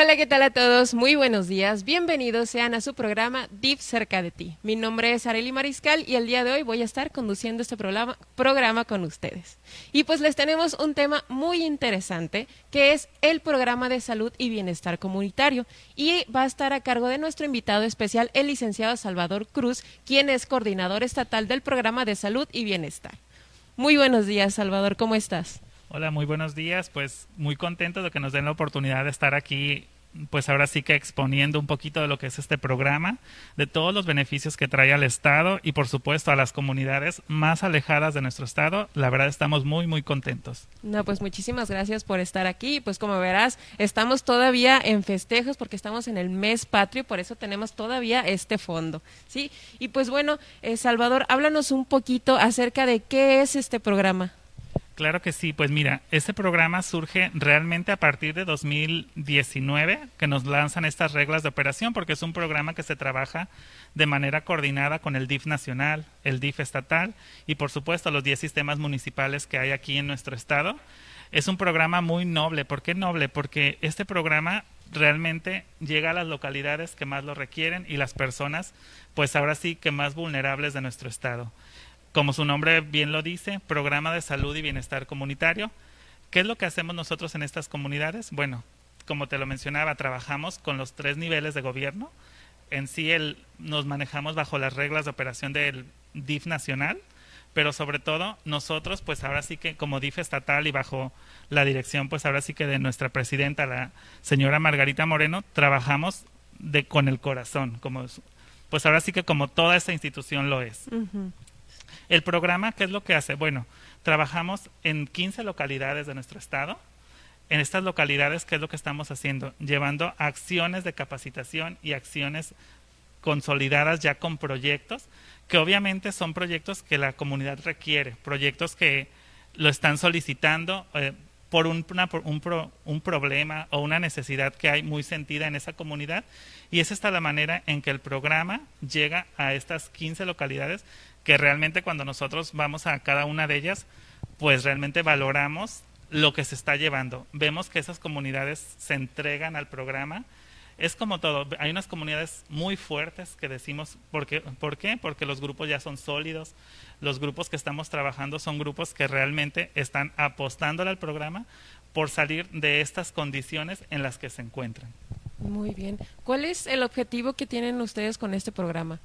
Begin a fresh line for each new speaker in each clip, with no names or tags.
Hola, ¿qué tal a todos? Muy buenos días. Bienvenidos sean a su programa DIF cerca de ti. Mi nombre es Areli Mariscal y el día de hoy voy a estar conduciendo este programa, programa con ustedes. Y pues les tenemos un tema muy interesante que es el programa de salud y bienestar comunitario y va a estar a cargo de nuestro invitado especial, el licenciado Salvador Cruz, quien es coordinador estatal del programa de salud y bienestar. Muy buenos días, Salvador, ¿cómo estás?
Hola, muy buenos días. Pues muy contento de que nos den la oportunidad de estar aquí, pues ahora sí que exponiendo un poquito de lo que es este programa, de todos los beneficios que trae al Estado y por supuesto a las comunidades más alejadas de nuestro Estado. La verdad estamos muy, muy contentos.
No, pues muchísimas gracias por estar aquí. Pues como verás, estamos todavía en festejos porque estamos en el mes patrio, por eso tenemos todavía este fondo. ¿sí? Y pues bueno, eh, Salvador, háblanos un poquito acerca de qué es este programa.
Claro que sí, pues mira, este programa surge realmente a partir de 2019, que nos lanzan estas reglas de operación, porque es un programa que se trabaja de manera coordinada con el DIF nacional, el DIF estatal y por supuesto los 10 sistemas municipales que hay aquí en nuestro estado. Es un programa muy noble. ¿Por qué noble? Porque este programa realmente llega a las localidades que más lo requieren y las personas, pues ahora sí que más vulnerables de nuestro estado como su nombre bien lo dice, programa de salud y bienestar comunitario. ¿Qué es lo que hacemos nosotros en estas comunidades? Bueno, como te lo mencionaba, trabajamos con los tres niveles de gobierno. En sí el, nos manejamos bajo las reglas de operación del DIF nacional, pero sobre todo nosotros, pues ahora sí que como DIF estatal y bajo la dirección, pues ahora sí que de nuestra presidenta, la señora Margarita Moreno, trabajamos de con el corazón, como pues ahora sí que como toda esta institución lo es. El programa, ¿qué es lo que hace? Bueno, trabajamos en 15 localidades de nuestro estado. En estas localidades, ¿qué es lo que estamos haciendo? Llevando acciones de capacitación y acciones consolidadas ya con proyectos, que obviamente son proyectos que la comunidad requiere, proyectos que lo están solicitando eh, por, un, un, un, problema o una necesidad que hay muy sentida en esa comunidad. Y es esta la manera en que el programa llega a estas 15 localidades que realmente cuando nosotros vamos a cada una de ellas, pues realmente valoramos lo que se está llevando. Vemos que esas comunidades se entregan al programa. Es como todo, hay unas comunidades muy fuertes que decimos, ¿por qué? ¿por qué? Porque los grupos ya son sólidos, los grupos que estamos trabajando son grupos que realmente están apostándole al programa por salir de estas condiciones en las que se encuentran.
Muy bien. ¿Cuál es el objetivo que tienen ustedes con este programa?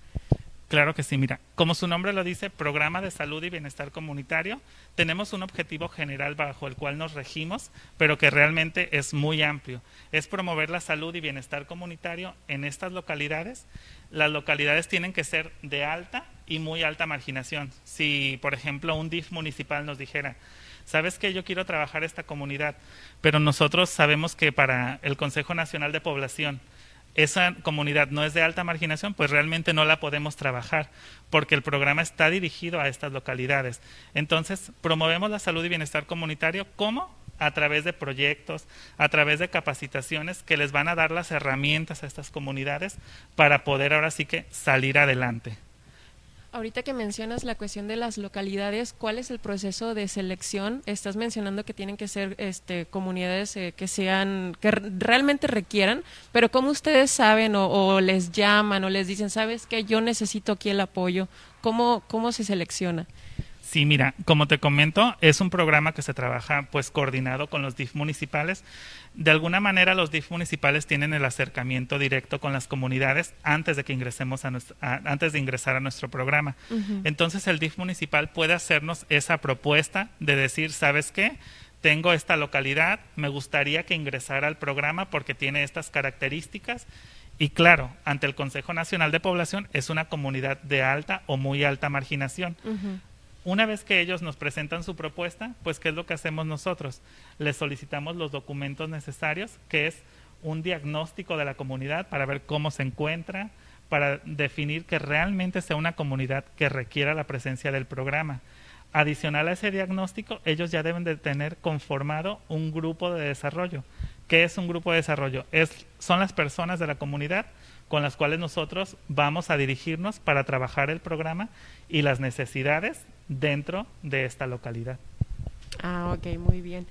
Claro que sí, mira, como su nombre lo dice, Programa de Salud y Bienestar Comunitario, tenemos un objetivo general bajo el cual nos regimos, pero que realmente es muy amplio. Es promover la salud y bienestar comunitario en estas localidades. Las localidades tienen que ser de alta y muy alta marginación. Si, por ejemplo, un DIF municipal nos dijera, sabes que yo quiero trabajar esta comunidad, pero nosotros sabemos que para el Consejo Nacional de Población, esa comunidad no es de alta marginación, pues realmente no la podemos trabajar porque el programa está dirigido a estas localidades. Entonces, promovemos la salud y bienestar comunitario como a través de proyectos, a través de capacitaciones que les van a dar las herramientas a estas comunidades para poder ahora sí que salir adelante.
Ahorita que mencionas la cuestión de las localidades, ¿cuál es el proceso de selección? Estás mencionando que tienen que ser este, comunidades eh, que sean, que realmente requieran, pero ¿cómo ustedes saben o, les llaman o les dicen, sabes que yo necesito aquí el apoyo? ¿Cómo, cómo se selecciona?
Sí, mira, como te comento, es un programa que se trabaja pues coordinado con los DIF municipales. De alguna manera los DIF municipales tienen el acercamiento directo con las comunidades antes de que ingresemos a, antes de ingresar a nuestro programa. Entonces el DIF municipal puede hacernos esa propuesta de decir, ¿sabes qué? Tengo esta localidad, me gustaría que ingresara al programa porque tiene estas características. Y claro, ante el Consejo Nacional de Población es una comunidad de alta o muy alta marginación. Una vez que ellos nos presentan su propuesta, pues ¿qué es lo que hacemos nosotros? Les solicitamos los documentos necesarios, que es un diagnóstico de la comunidad para ver cómo se encuentra, para definir que realmente sea una comunidad que requiera la presencia del programa. Adicional a ese diagnóstico, ellos ya deben de tener conformado un grupo de desarrollo. ¿Qué es un grupo de desarrollo? Es, son las personas de la comunidad con las cuales nosotros vamos a dirigirnos para trabajar el programa y las necesidades dentro de esta localidad.
Ah, ok, muy bien.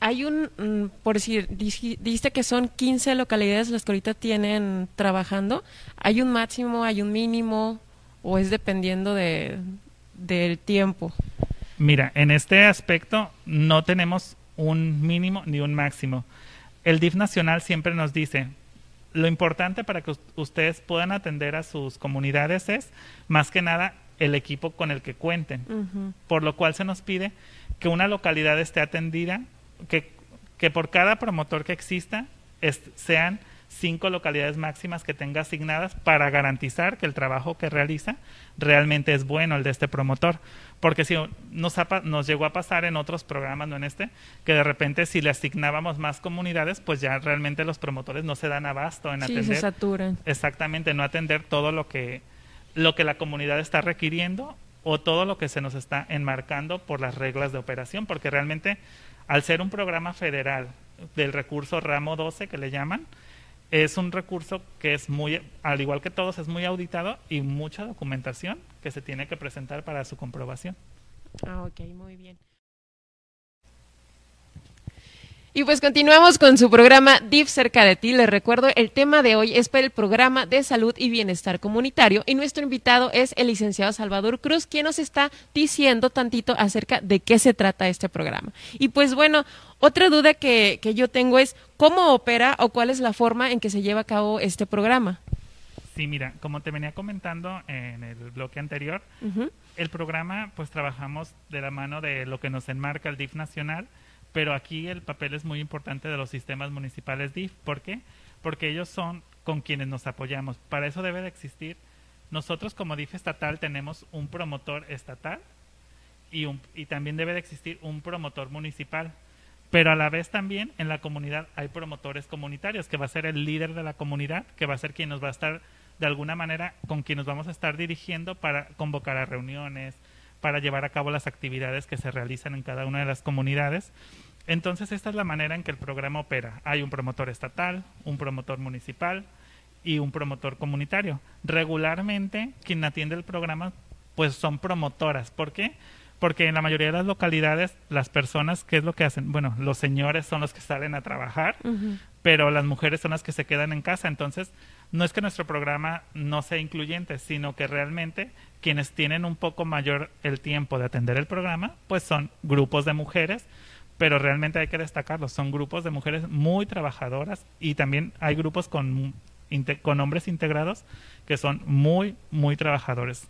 hay un, mm, por decir, dijiste que son 15 localidades las que ahorita tienen trabajando. ¿Hay un máximo, hay un mínimo o es dependiendo de, del tiempo?
Mira, en este aspecto no tenemos un mínimo ni un máximo. El DIF nacional siempre nos dice, lo importante para que ustedes puedan atender a sus comunidades es, más que nada, el equipo con el que cuenten. Por lo cual se nos pide que una localidad esté atendida, que, que por cada promotor que exista sean cinco localidades máximas que tenga asignadas para garantizar que el trabajo que realiza realmente es bueno el de este promotor. Porque si nos, nos llegó a pasar en otros programas, no en este, que de repente si le asignábamos más comunidades, pues ya realmente los promotores no se dan abasto en atender.
Se saturan.
Exactamente, no atender todo lo que, lo que la comunidad está requiriendo o todo lo que se nos está enmarcando por las reglas de operación, porque realmente al ser un programa federal del recurso ramo 12 que le llaman, es un recurso que es muy, al igual que todos, es muy auditado y mucha documentación que se tiene que presentar para su comprobación.
Ah, ok, muy bien. Y pues continuamos con su programa DIF cerca de ti. Les recuerdo, el tema de hoy es para el programa de salud y bienestar comunitario y nuestro invitado es el licenciado Salvador Cruz, quien nos está diciendo tantito acerca de qué se trata este programa. Y pues bueno, otra duda que, que yo tengo es cómo opera o cuál es la forma en que se lleva a cabo este programa.
Sí, mira, como te venía comentando en el bloque anterior, el programa pues trabajamos de la mano de lo que nos enmarca el DIF nacional pero aquí el papel es muy importante de los sistemas municipales DIF. ¿Por qué? Porque ellos son con quienes nos apoyamos. Para eso debe de existir. Nosotros como DIF estatal tenemos un promotor estatal y, un, y también debe de existir un promotor municipal. Pero a la vez también en la comunidad hay promotores comunitarios, que va a ser el líder de la comunidad, que va a ser quien nos va a estar de alguna manera con quien nos vamos a estar dirigiendo para convocar a reuniones, para llevar a cabo las actividades que se realizan en cada una de las comunidades. Entonces, esta es la manera en que el programa opera. Hay un promotor estatal, un promotor municipal y un promotor comunitario. Regularmente, quien atiende el programa, pues son promotoras. ¿Por qué? Porque en la mayoría de las localidades, las personas, ¿qué es lo que hacen? Bueno, los señores son los que salen a trabajar, pero las mujeres son las que se quedan en casa. Entonces, no es que nuestro programa no sea incluyente, sino que realmente quienes tienen un poco mayor el tiempo de atender el programa, pues son grupos de mujeres pero realmente hay que destacarlo, son grupos de mujeres muy trabajadoras y también hay grupos con, con hombres integrados que son muy, muy trabajadores.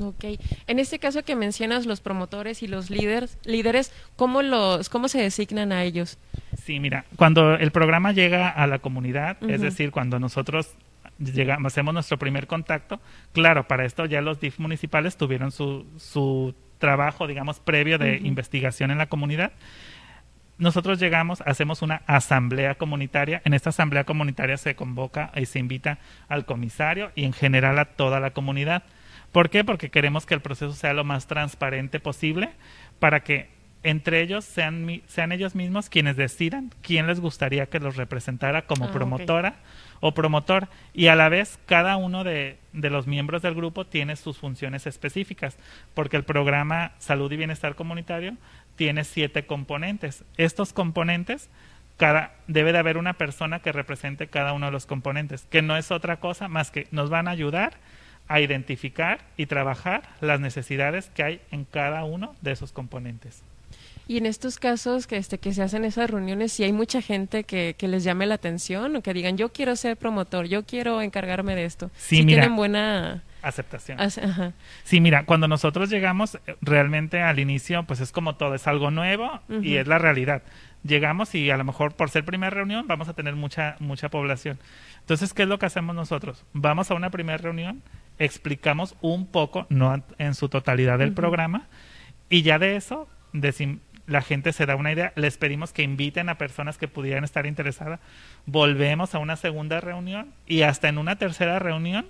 Ok. En este caso que mencionas los promotores y los líderes, líderes ¿cómo, los, ¿cómo se designan a ellos?
Sí, mira, cuando el programa llega a la comunidad, es decir, cuando nosotros llegamos, hacemos nuestro primer contacto, claro, para esto ya los DIF municipales tuvieron su, su trabajo, digamos, previo de investigación en la comunidad. Nosotros llegamos, hacemos una asamblea comunitaria. En esta asamblea comunitaria se convoca y se invita al comisario y en general a toda la comunidad. ¿Por qué? Porque queremos que el proceso sea lo más transparente posible para que entre ellos sean, sean ellos mismos quienes decidan quién les gustaría que los representara como ah, promotora o promotor y a la vez cada uno de, de, los miembros del grupo tiene sus funciones específicas porque el programa Salud y Bienestar Comunitario tiene siete componentes. Estos componentes cada, debe de haber una persona que represente cada uno de los componentes, que no es otra cosa más que nos van a ayudar a identificar y trabajar las necesidades que hay en cada uno de esos componentes.
Y en estos casos que, este, que se hacen esas reuniones, si hay mucha gente que, que, les llame la atención o que digan, yo quiero ser promotor, yo quiero encargarme de esto.
Sí, mira,
tienen buena
aceptación. Sí, mira, cuando nosotros llegamos, eh, realmente al inicio, pues es como todo, es algo nuevo y es la realidad. Llegamos y a lo mejor por ser primera reunión vamos a tener mucha, mucha población. Entonces, ¿qué es lo que hacemos nosotros? Vamos a una primera reunión, explicamos un poco, no en su totalidad del programa, y ya de eso la gente se da una idea, les pedimos que inviten a personas que pudieran estar interesadas, volvemos a una segunda reunión y hasta en una tercera reunión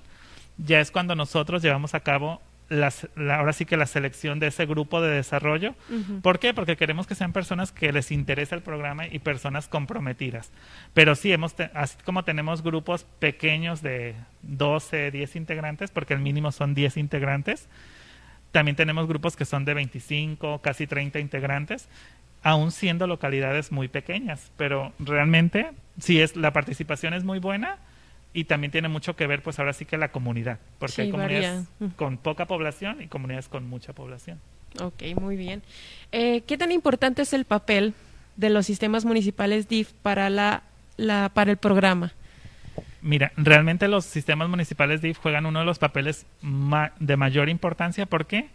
ya es cuando nosotros llevamos a cabo las, ahora sí que la selección de ese grupo de desarrollo. ¿Por qué? Porque queremos que sean personas que les interese el programa y personas comprometidas. Pero sí, hemos así como tenemos grupos pequeños de 12, 10 integrantes, porque el mínimo son 10 integrantes, también tenemos grupos que son de 25, casi 30 integrantes. aún siendo localidades muy pequeñas, pero realmente sí es la participación es muy buena y también tiene mucho que ver pues ahora sí que la comunidad, porque
Sí,
hay comunidades
varía.
con poca población y comunidades con mucha población.
Ok, muy bien. Eh, ¿Qué tan importante es el papel de los sistemas municipales DIF para, la, la, para el programa?
Mira, realmente los sistemas municipales DIF juegan uno de los papeles ma- de mayor importancia. ¿Por qué?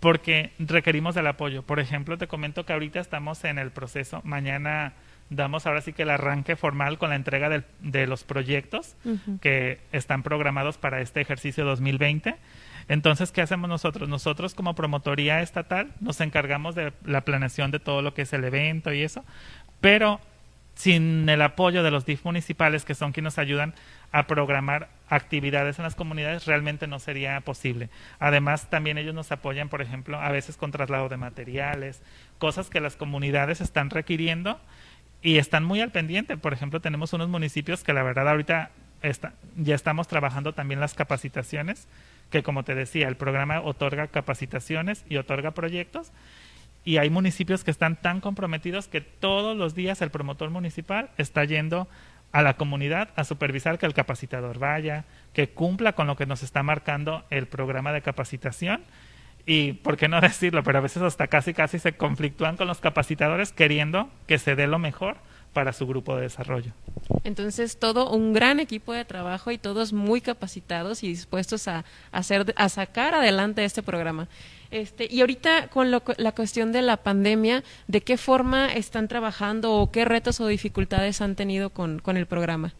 Porque requerimos del apoyo. Por ejemplo, te comento que ahorita estamos en el proceso. Mañana damos ahora sí que el arranque formal con la entrega del- de los proyectos que están programados para este ejercicio 2020. Entonces, ¿qué hacemos nosotros? Nosotros como promotoría estatal nos encargamos de la planeación de todo lo que es el evento y eso, pero sin el apoyo de los DIF municipales, que son quienes nos ayudan a programar actividades en las comunidades, realmente no sería posible. Además, también ellos nos apoyan, por ejemplo, a veces con traslado de materiales, cosas que las comunidades están requiriendo y están muy al pendiente. Por ejemplo, tenemos unos municipios que la verdad ahorita está- ya estamos trabajando también las capacitaciones, que como te decía, el programa otorga capacitaciones y otorga proyectos. Y hay municipios que están tan comprometidos que todos los días el promotor municipal está yendo a la comunidad a supervisar que el capacitador vaya, que cumpla con lo que nos está marcando el programa de capacitación. Y, ¿por qué no decirlo? Pero a veces hasta casi, casi se conflictúan con los capacitadores queriendo que se dé lo mejor para su grupo de desarrollo.
Entonces, todo un gran equipo de trabajo y todos muy capacitados y dispuestos a, hacer, a sacar adelante este programa. Este, y ahorita con lo- la cuestión de la pandemia, ¿de qué forma están trabajando o qué retos o dificultades han tenido con, con el programa?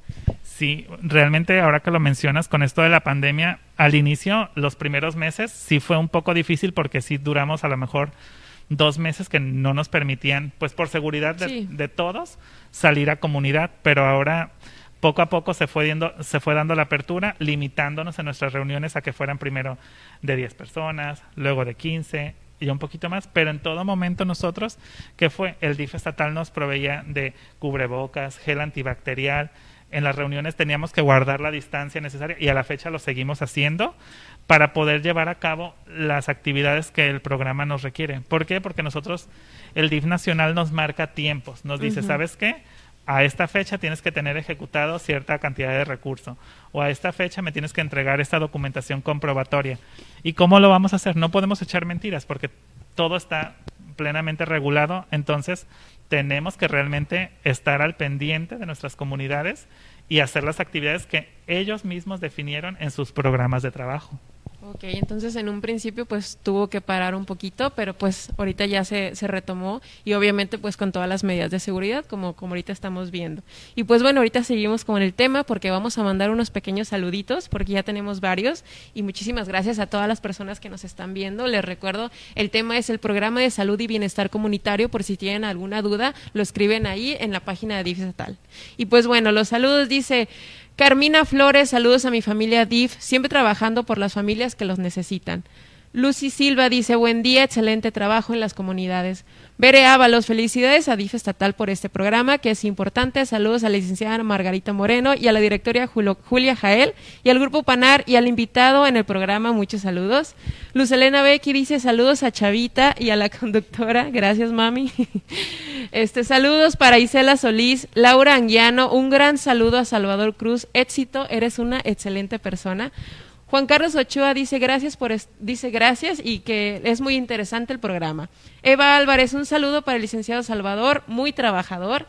Sí, realmente ahora que lo mencionas con esto de la pandemia, al inicio, los primeros meses, sí fue un poco difícil porque sí duramos a lo mejor dos meses que no nos permitían, pues por seguridad de,
Sí.
de todos, salir a comunidad, pero ahora poco a poco se fue, diendo- se fue dando la apertura, limitándonos en nuestras reuniones a que fueran primero de 10 personas, luego de 15 y un poquito más, pero en todo momento nosotros, que fue el DIF estatal nos proveía de cubrebocas, gel antibacterial, en las reuniones teníamos que guardar la distancia necesaria y a la fecha lo seguimos haciendo para poder llevar a cabo las actividades que el programa nos requiere. ¿Por qué? Porque nosotros, el DIF nacional nos marca tiempos, nos dice. ¿sabes qué? A esta fecha tienes que tener ejecutado cierta cantidad de recurso o a esta fecha me tienes que entregar esta documentación comprobatoria. ¿Y cómo lo vamos a hacer? No podemos echar mentiras porque todo está plenamente regulado, entonces tenemos que realmente estar al pendiente de nuestras comunidades y hacer las actividades que ellos mismos definieron en sus programas de trabajo.
Ok, entonces en un principio pues tuvo que parar un poquito, pero pues ahorita ya se, se retomó y obviamente pues con todas las medidas de seguridad como, como ahorita estamos viendo. Y pues bueno, ahorita seguimos con el tema porque vamos a mandar unos pequeños saluditos porque ya tenemos varios y muchísimas gracias a todas las personas que nos están viendo. Les recuerdo, el tema es el programa de salud y bienestar comunitario, por si tienen alguna duda, lo escriben ahí en la página de DIF. Y pues bueno, los saludos dice... Carmina Flores, saludos a mi familia DIF, siempre trabajando por las familias que los necesitan. Lucy Silva dice, buen día, excelente trabajo en las comunidades. Bere Ábalos, felicidades a DIF estatal por este programa, que es importante. Saludos a la licenciada Margarita Moreno y a la directora Julia Jael y al grupo Panar y al invitado en el programa, muchos saludos. Luz Elena Becky dice, saludos a Chavita y a la conductora, gracias mami. Este, saludos para Isela Solís, Laura Anguiano, un gran saludo a Salvador Cruz, éxito, eres una excelente persona. Juan Carlos Ochoa dice gracias por dice gracias y que es muy interesante el programa. Eva Álvarez, un saludo para el licenciado Salvador, muy trabajador.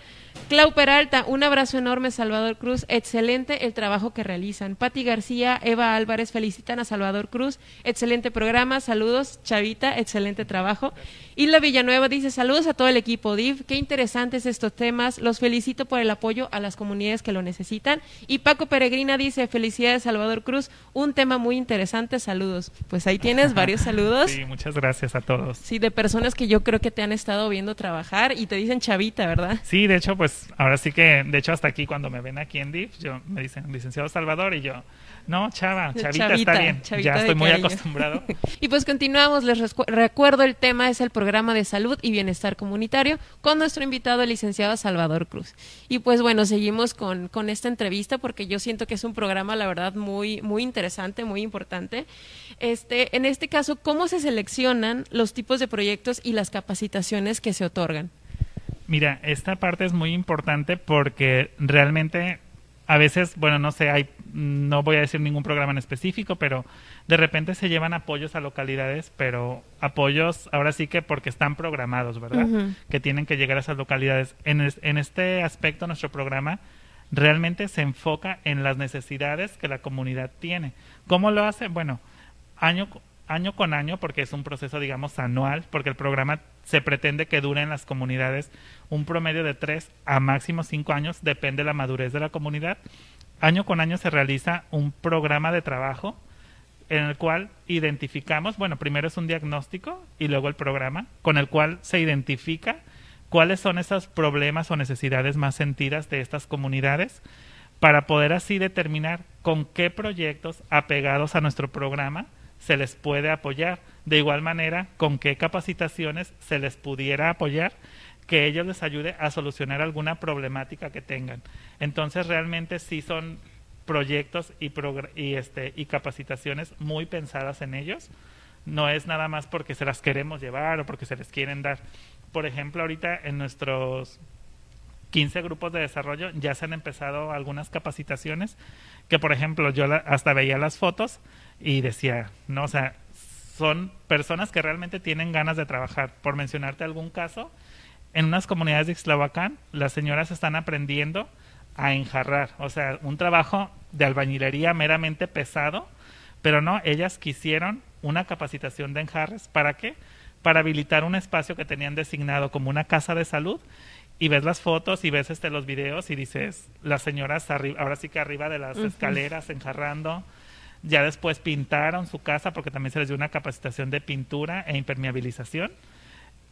Clau Peralta, un abrazo enorme Salvador Cruz, excelente el trabajo que realizan. Patti García, Eva Álvarez felicitan a Salvador Cruz, excelente programa, saludos Chavita, excelente trabajo. Isla Villanueva dice saludos a todo el equipo DIV, qué interesantes estos temas, los felicito por el apoyo a las comunidades que lo necesitan. Y Paco Peregrina dice felicidades Salvador Cruz, un tema muy interesante, saludos. Pues ahí tienes varios saludos.
Sí, muchas gracias a todos.
Sí, de personas que yo creo que te han estado viendo trabajar y te dicen chavita, ¿verdad?
Sí, de hecho, pues ahora sí que, de hecho, hasta aquí cuando me ven aquí en DIF, yo me dicen licenciado Salvador y yo, no, chava, chavita,
Chavita,
está bien,
chavita
ya estoy muy
cariño.
acostumbrado.
Y pues continuamos, les recuerdo el tema es el programa de salud y bienestar comunitario con nuestro invitado el licenciado Salvador Cruz. Y pues bueno, seguimos con, con esta entrevista porque yo siento que es un programa la verdad muy muy interesante, muy importante. Este, en este caso, ¿cómo se seleccionan los tipos de proyectos y las capacitaciones que se otorgan?
Mira, esta parte es muy importante porque realmente a veces, bueno, no sé, hay, no voy a decir ningún programa en específico, pero de repente se llevan apoyos a localidades, pero apoyos ahora sí que porque están programados, ¿verdad? Que tienen que llegar a esas localidades. En, en este aspecto, nuestro programa realmente se enfoca en las necesidades que la comunidad tiene. ¿Cómo lo hace? Bueno, año, año con año, porque es un proceso, digamos, anual, porque el programa se pretende que dure en las comunidades un promedio de tres a máximo cinco años, depende de la madurez de la comunidad. Año con año se realiza un programa de trabajo en el cual identificamos, bueno, primero es un diagnóstico y luego el programa, con el cual se identifica cuáles son esos problemas o necesidades más sentidas de estas comunidades para poder así determinar con qué proyectos apegados a nuestro programa se les puede apoyar. De igual manera, con qué capacitaciones se les pudiera apoyar que ellos les ayude a solucionar alguna problemática que tengan. Entonces, realmente sí son proyectos y, y, este, y capacitaciones muy pensadas en ellos. No es nada más porque se las queremos llevar o porque se les quieren dar. Por ejemplo, ahorita en nuestros 15 grupos de desarrollo ya se han empezado algunas capacitaciones que, por ejemplo, yo hasta veía las fotos y decía, no, o sea, son personas que realmente tienen ganas de trabajar. Por mencionarte algún caso, en unas comunidades de Ixtlahuacán, las señoras están aprendiendo a enjarrar, o sea, un trabajo de albañilería meramente pesado, pero no, ellas quisieron una capacitación de enjarres. ¿Para qué? Para habilitar un espacio que tenían designado como una casa de salud y ves las fotos y ves este los videos y dices, las señoras ahora sí que arriba de las escaleras enjarrando, ya después pintaron su casa porque también se les dio una capacitación de pintura e impermeabilización.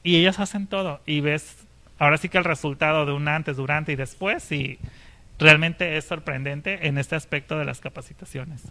Y ellos hacen todo. Y ves ahora sí que el resultado de un antes, durante y después. Y realmente es sorprendente en este aspecto de las capacitaciones.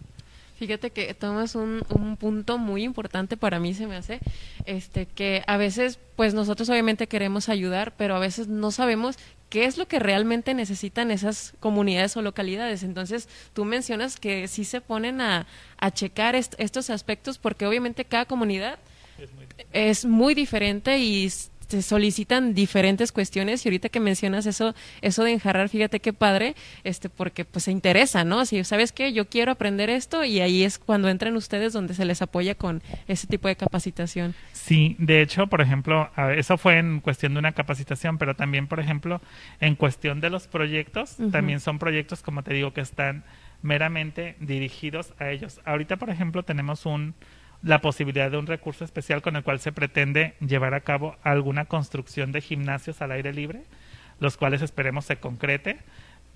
Fíjate que tomas un, un, punto muy importante para mí se me hace, este que a veces pues nosotros obviamente queremos ayudar, pero a veces no sabemos qué es lo que realmente necesitan esas comunidades o localidades. Entonces, tú mencionas que sí se ponen a, a checar estos aspectos porque obviamente cada comunidad es muy, es muy diferente y se solicitan diferentes cuestiones y ahorita que mencionas eso eso de enjarrar fíjate qué padre este porque pues se interesa no si sabes qué yo quiero aprender esto y ahí es cuando entran ustedes donde se les apoya con ese tipo de capacitación.
Sí de hecho por ejemplo eso fue en cuestión de una capacitación pero también por ejemplo en cuestión de los proyectos también son proyectos como te digo que están meramente dirigidos a ellos. Ahorita por ejemplo tenemos un la posibilidad de un recurso especial con el cual se pretende llevar a cabo alguna construcción de gimnasios al aire libre, los cuales esperemos se concrete.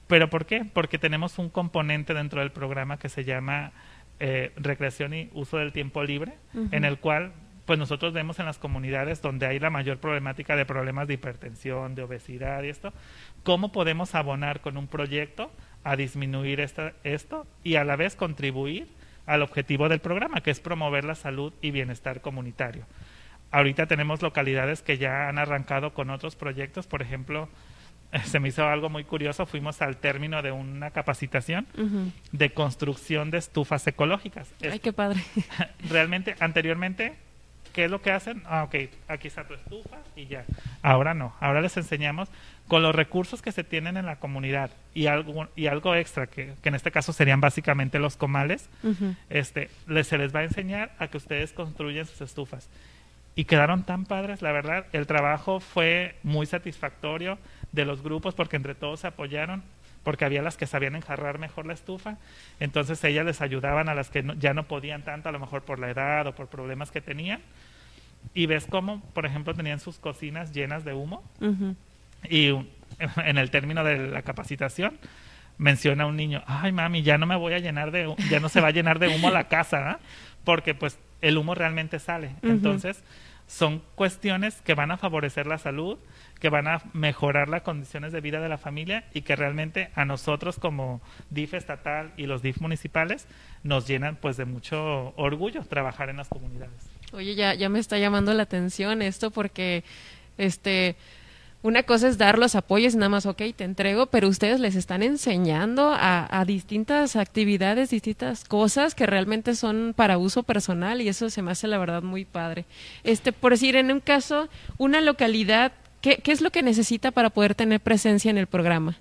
¿Pero por qué? Porque tenemos un componente dentro del programa que se llama eh, recreación y uso del tiempo libre, en el cual pues nosotros vemos en las comunidades donde hay la mayor problemática de problemas de hipertensión, de obesidad y esto, cómo podemos abonar con un proyecto a disminuir esta, esto y a la vez contribuir al objetivo del programa, que es promover la salud y bienestar comunitario. Ahorita tenemos localidades que ya han arrancado con otros proyectos, por ejemplo, se me hizo algo muy curioso, fuimos al término de una capacitación de construcción de estufas ecológicas.
Ay, qué padre.
Realmente, anteriormente, ¿qué es lo que hacen? Ah, ok, aquí está tu estufa y ya. Ahora no, ahora les enseñamos con los recursos que se tienen en la comunidad y algo, y algo extra, que, en este caso serían básicamente los comales, este, les, se les va a enseñar a que ustedes construyan sus estufas. Y quedaron tan padres, la verdad, el trabajo fue muy satisfactorio de los grupos porque entre todos se apoyaron, porque había las que sabían enjarrar mejor la estufa, entonces ellas les ayudaban a las que ya no podían tanto, a lo mejor por la edad o por problemas que tenían. Y ves cómo, por ejemplo, tenían sus cocinas llenas de humo. Y en el término de la capacitación, menciona un niño, ay mami, ya no me voy a llenar de, ya no se va a llenar de humo la casa, ¿ah? porque pues el humo realmente sale. Entonces, son cuestiones que van a favorecer la salud, que van a mejorar las condiciones de vida de la familia y que realmente a nosotros como DIF estatal y los DIF municipales nos llenan pues de mucho orgullo trabajar en las comunidades.
Oye, ya, ya me está llamando la atención esto porque este una cosa es dar los apoyos, nada más, ok, te entrego, pero ustedes les están enseñando a, distintas actividades, distintas cosas que realmente son para uso personal y eso se me hace la verdad muy padre. Este, por decir, en un caso, una localidad ¿qué, ¿qué es lo que necesita para poder tener presencia en el programa?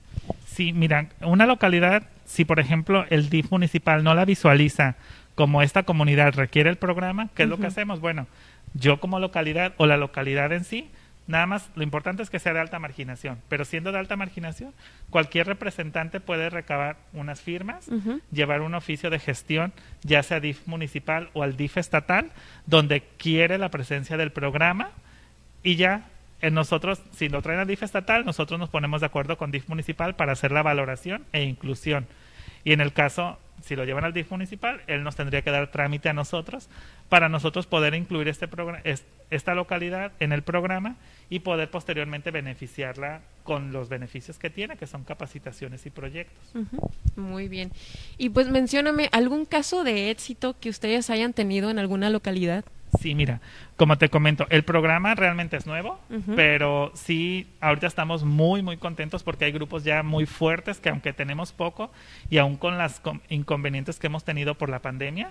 Sí, mira, una localidad, si por ejemplo el DIF municipal no la visualiza como esta comunidad requiere el programa, ¿qué es lo que hacemos? Bueno, yo como localidad o la localidad en sí, nada más lo importante es que sea de alta marginación, pero siendo de alta marginación, cualquier representante puede recabar unas firmas, llevar un oficio de gestión, ya sea DIF municipal o al DIF estatal, donde quiere la presencia del programa y ya en nosotros, si lo traen al DIF estatal, nosotros nos ponemos de acuerdo con DIF municipal para hacer la valoración e inclusión. Y en el caso, si lo llevan al DIF municipal, él nos tendría que dar trámite a nosotros para nosotros poder incluir este esta localidad en el programa y poder posteriormente beneficiarla con los beneficios que tiene, que son capacitaciones y proyectos.
Muy bien. Y pues mencióname algún caso de éxito que ustedes hayan tenido en alguna localidad.
Sí, mira, como te comento, el programa realmente es nuevo, pero sí, ahorita estamos muy, muy contentos porque hay grupos ya muy fuertes que aunque tenemos poco y aún con las inconvenientes que hemos tenido por la pandemia,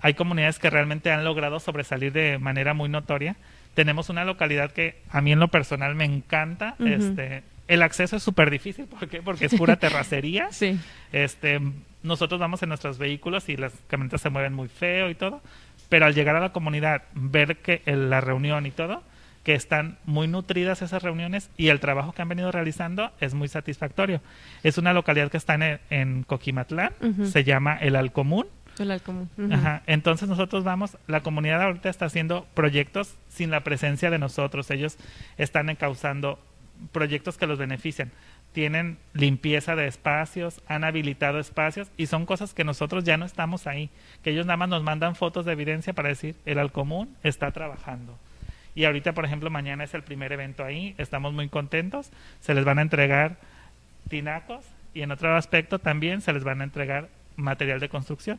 hay comunidades que realmente han logrado sobresalir de manera muy notoria. Tenemos una localidad que a mí en lo personal me encanta, este, el acceso es súper difícil, ¿por qué? Porque es pura terracería.
sí.
Este, nosotros vamos en nuestros vehículos y las camionetas se mueven muy feo y todo, pero al llegar a la comunidad, ver que la reunión y todo, que están muy nutridas esas reuniones y el trabajo que han venido realizando es muy satisfactorio. Es una localidad que está en, Coquimatlán, se llama El Alcomún.
El Alcomún.
Ajá. Entonces nosotros vamos, la comunidad ahorita está haciendo proyectos sin la presencia de nosotros. Ellos están encauzando proyectos que los benefician tienen limpieza de espacios, han habilitado espacios y son cosas que nosotros ya no estamos ahí, que ellos nada más nos mandan fotos de evidencia para decir, el Alcomún está trabajando. Y ahorita, por ejemplo, mañana es el primer evento ahí, estamos muy contentos, se les van a entregar tinacos y en otro aspecto también se les van a entregar material de construcción.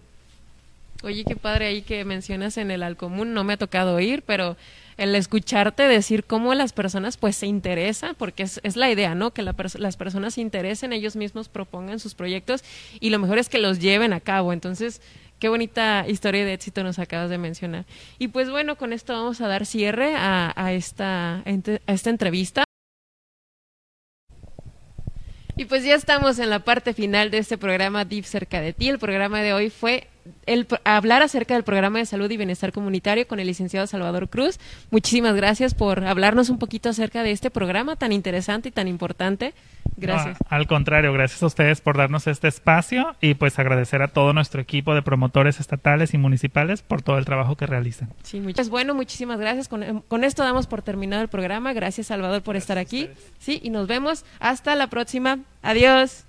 Oye, qué padre ahí que mencionas en el Alcomún, no me ha tocado ir, pero el escucharte decir cómo las personas pues se interesan, porque es, es la idea, ¿no? Que las personas se interesen, ellos mismos propongan sus proyectos y lo mejor es que los lleven a cabo. Entonces, qué bonita historia de éxito nos acabas de mencionar. Y pues bueno, con esto vamos a dar cierre a, a esta, a esta entrevista. Y pues ya estamos en la parte final de este programa Deep cerca de ti. El programa de hoy fue el, hablar acerca del programa de salud y bienestar comunitario con el licenciado Salvador Cruz. Muchísimas gracias por hablarnos un poquito acerca de este programa tan interesante y tan importante. Gracias.
al contrario, gracias a ustedes por darnos este espacio y pues agradecer a todo nuestro equipo de promotores estatales y municipales por todo el trabajo que realizan.
Sí, muchas pues bueno, muchísimas gracias. Con, con, esto damos por terminado el programa. Gracias Salvador por estar aquí. Sí, y nos vemos hasta la próxima. Adiós.